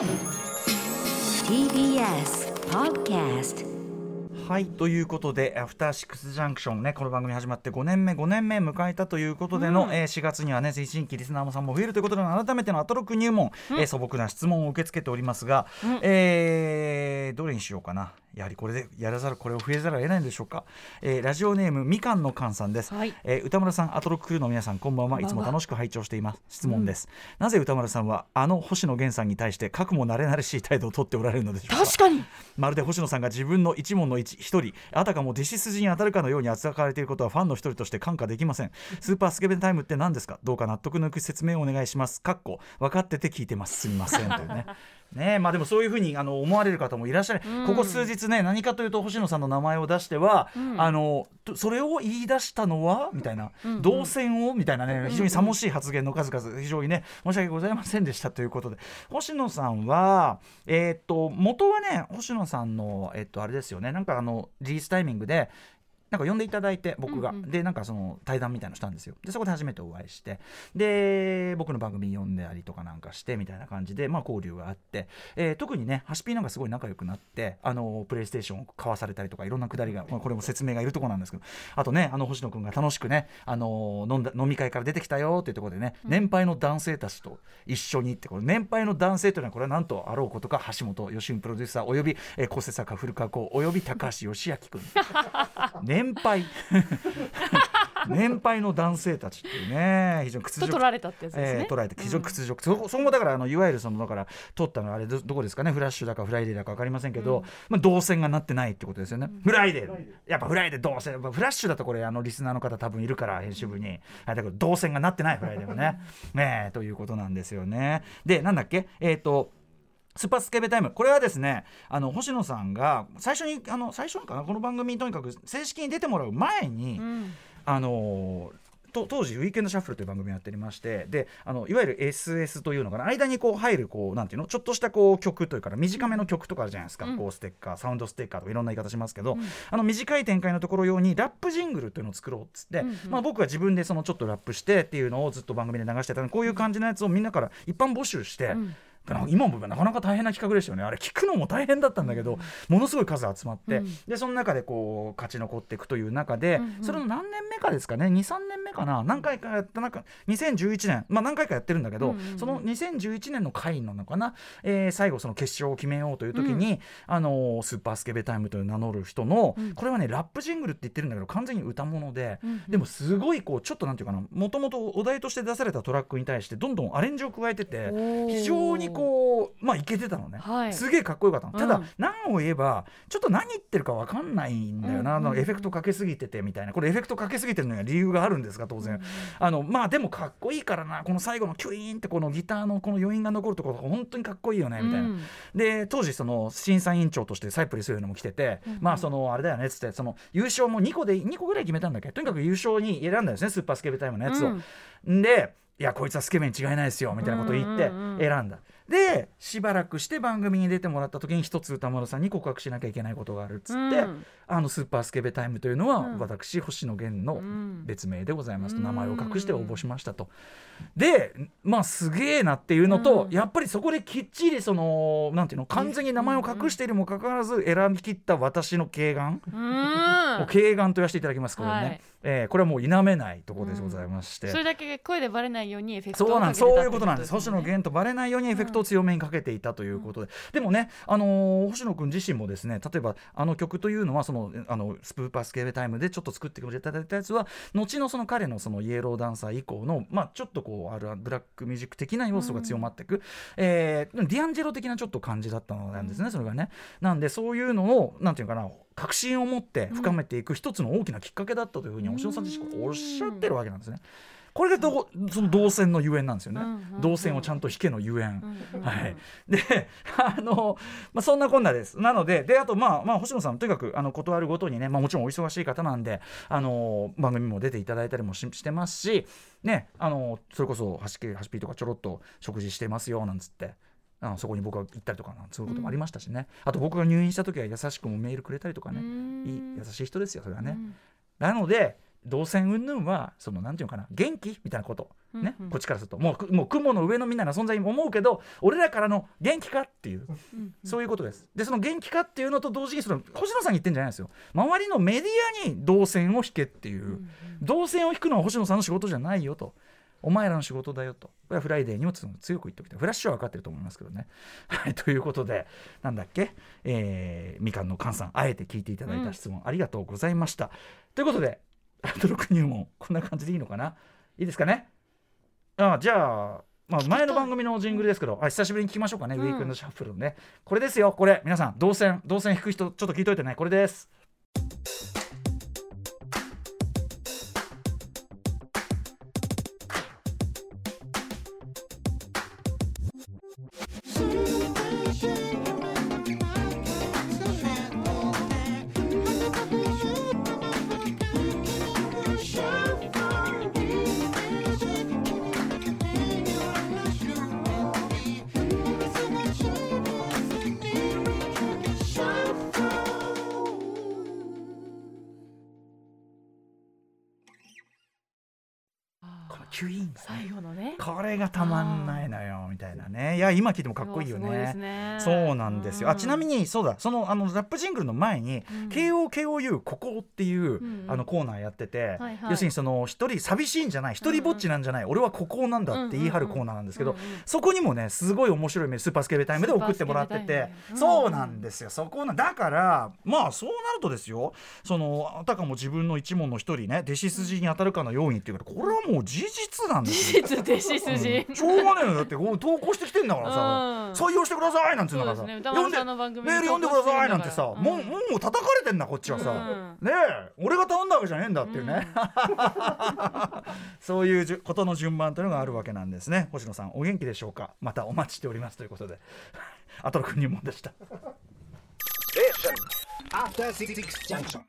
TBS Podcast はいということで「アフターシックスジャンクションね」この番組始まって5年目5年目迎えたということでの、えー4月にはね新規リスナーさんも増えるということで改めてのアトロック入門、えー素朴な質問を受け付けておりますが、えーどれにしようかなやはりこれでやらざるこれを増えざるを得ないんでしょうか、えーラジオネームみかんのかんさんです、はい。えー歌丸さんアトロックの皆さんこんばんは。いつも楽しく拝聴しています。質問です、なぜ歌丸さんはあの星野源さんに対してかくも慣れ慣れしい態度を取っておられるのでしょうか。確かに。まるで星野さんが自分の一問の一一人あたかも弟子筋に当たるかのように扱われていることはファンの一人として感化できません。スーパースケベンタイムって何ですか？どうか納得のいく説明をお願いします。かっこ分かってて聞いてます。すみませんというねね。えまあでもそういうふうにあの思われる方もいらっしゃる、ここ数日ね何かというと星野さんの名前を出しては、あのとそれを言い出したのはみたいな、動線をみたいなね非常にさもしい発言の数々非常にね申し訳ございませんでしたということで。星野さんはえーっと元はね星野さんのえっとあれですよね。なんかあのリリースタイミングでなんか呼んでいただいて僕が、でなんかその対談みたいなのしたんですよ。でそこで初めてお会いして。で僕の番組に呼んでありとかなんかしてみたいな感じで、まあ、交流があって、えー特にねハシピーなんかすごい仲良くなってあのプレイステーションを買わされたりとかいろんなくだりが、まあこれも説明がいるところなんですけど。あとねあの星野君が楽しくねあの飲んだ飲み会から出てきたよっていうところでね、年配の男性たちと一緒にってこれ年配の男性というのはこれはなんとあろうことか橋本吉史プロデューサーおよび、えー、構成作家古川耕および高橋芳朗君 年配。年配の男性たちっていうね非常に屈辱。と取られたってやつですね。えー、捉えて非常に屈辱、そこそこもだからあのいわゆるそのだから取ったのはあれどどこですかね？フラッシュだかフライデーだか分かりませんけど、まあ、動線がなってないってことですよね、フライデー。やっぱフライデー動線。やっぱフラッシュだとこれあのリスナーの方多分いるから編集部に。あだけど動線がなってないフライデーはね。ねえということなんですよね。でなんだっけ？えっ、とスーパースケベタイム。これはですねあの星野さんが最初にあの最初にかな？この番組にとにかく正式に出てもらう前に、うん。あのと当時「ウィーケンドシャッフル」という番組をやっておりましてであのいわゆる SS というのかな？間にこう入るこうなんていうの？ちょっとしたこう曲というか短めの曲とかあるじゃないですか、うん。こうステッカーサウンドステッカーとかいろんな言い方しますけど、あの短い展開のところ用にラップジングルというのを作ろうっつって、うんうん。まあ、僕が自分でそのちょっとラップしてっていうのをずっと番組で流してたのでこういう感じのやつをみんなから一般募集して。うん今もなかなか大変な企画でしたよね。あれ聞くのも大変だったんだけど、ものすごい数集まって、うん。でその中でこう勝ち残っていくという中で、それの何年目かですかね？23年目かな？何回かやった中2011年。まあ何回かやってるんだけど、その2011年の回なのかな、えー最後その決勝を決めようという時に、あのースーパースケベタイムという名乗る人の、うん。これはねラップジングルって言ってるんだけど完全に歌物で、でもすごいこうちょっとなんていうかなもともとお題として出されたトラックに対してどんどんアレンジを加えてて非常にこうまあいけてたのね、はい。すげえかっこよかったの、ただうん何を言えばちょっと何言ってるか分かんないんだよな、うん。うんエフェクトかけすぎててみたいな。これエフェクトかけすぎてるのには理由があるんですが当然、あのまあでもかっこいいからな。この最後のキュイーンってこのギターのこの余韻が残るところが本当にかっこいいよね。みたいな、うんで当時その審査委員長としてサイプレスというのも来てて、まあそのあれだよねっつってその優勝も2個で2個ぐらい決めたんだっけ？とにかく優勝に選んだんですねスーパースケベタイムのやつを。でいやこいつはスケベに違いないですよみたいなことを言ってうんうんうん。選んだ。でしばらくして番組に出てもらった時に一つ歌丸さんに告白しなきゃいけないことがあるっつって、うん。あのスーパースケベタイムというのは、うん。私星野源のうん。別名でございます。と、うん名前を隠して応募しましたと。でまあすげえなっていうのと、うん。やっぱりそこできっちりそのなんていうの完全に名前を隠しているにもかかわらず選び切った私の敬願、うん。もう敬願と言わせていただきますこれね、はいえーこれはもう否めないところでございまして。それだけ声でバレないようにエフェクトをそうなんそういうことなんです。星野源とバレないようにエフェクトを強めにかけていたということで、でもね、あのー星野君自身もですね例えばあの曲というのはそのあのスプーパースケベタイムでちょっと作ってくれていただいたやつは後のその彼のそのイエローダンサー以降の、まあ、ちょっとこうあるブラックミュージック的な要素が強まっていく、えーディアンジェロ的なちょっと感じだったのなんですね、それがね。なんでそういうのをなんていうかな確信を持って深めていく一つの大きなきっかけだったというふうに星野さん自身がおっしゃってるわけなんですね。これがどその動線のゆえんなんですよね、動線をちゃんと引けのゆえん、はい、であの、まあ、そんなこんなです。なのでであとまあまあ星野さんとにかくあの断るごとにね、まあ、もちろんお忙しい方なんであの番組も出ていただいたりもししてますしねあのそれこそ「はしけはしぴ」とかちょろっと食事してますよなんつって。あのそこに僕が行ったりとかそういうこともありましたしね、あと僕が入院した時は優しくもメールくれたりとかね。うん。いい優しい人ですよそれはね、うん。なので動線云々はそのなんていうのかな元気みたいなこと。ね、うんうん。こっちからすると。もうくもう雲の上のみんなの存在に思うけど俺らからの元気かっていううんそういうことです。でその元気かっていうのと同時にその星野さんに言ってんじゃないですよ。周りのメディアに動線を引けっていう、うん。動線を引くのは星野さんの仕事じゃないよと。お前らの仕事だよと。これはフライデーにも強く言っておきたい。フラッシュは分かってると思いますけどね。はい、ということで、なんだっけ、えーみかんの菅さん、あえて聞いていただいた質問、ありがとうございました。ということで、アトロク入門、こんな感じでいいのかな？いいですかね？あじゃあ、まあ、前の番組のジングルですけど、あ久しぶりに聞きましょうかね、うんウィークエンドシャッフルのね。これですよ、これ、皆さん、動線、動線引く人、ちょっと聞いといてね、これです。ュイーン最後のね。これがたまんないのよ。みたいなね。いや今聞いてもかっこいいよね。ね。そうなんですよ、あちなみにそうだ。そのあのラップジングルの前に、うん。KOKOU ここっていう、うんあのコーナーやってて、はいはい。要するにその一人寂しいんじゃない一人ぼっちなんじゃない、俺はここなんだって言い張るコーナーなんですけど、うんうんそこにもねすごい面白いメールスーパースケベタイムで送って。もらっててそうなんですよ。そこなだからまあそうなるとですよ。そのあたかも自分の一門の一人ね弟子筋に当たるかのようにっていうこれはもう事実なんですよ。事実弟子筋。うん。しょうがないよだってこう投稿してきてんだからさ、うん。採用してくださいなんて言うのがさ、ね。歌丸さんの番組にメール読んでくださいなんてさ、投稿してるんだから。もうもう叩かれてんだこっちはさ、うん。ねえ俺が頼んだわけじゃねえんだっていうね、そういうじゅことの順番というのがあるわけなんですね。星野さんお元気でしょうか？またお待ちしておりますということで。アトロク入門でした。After Six Junction.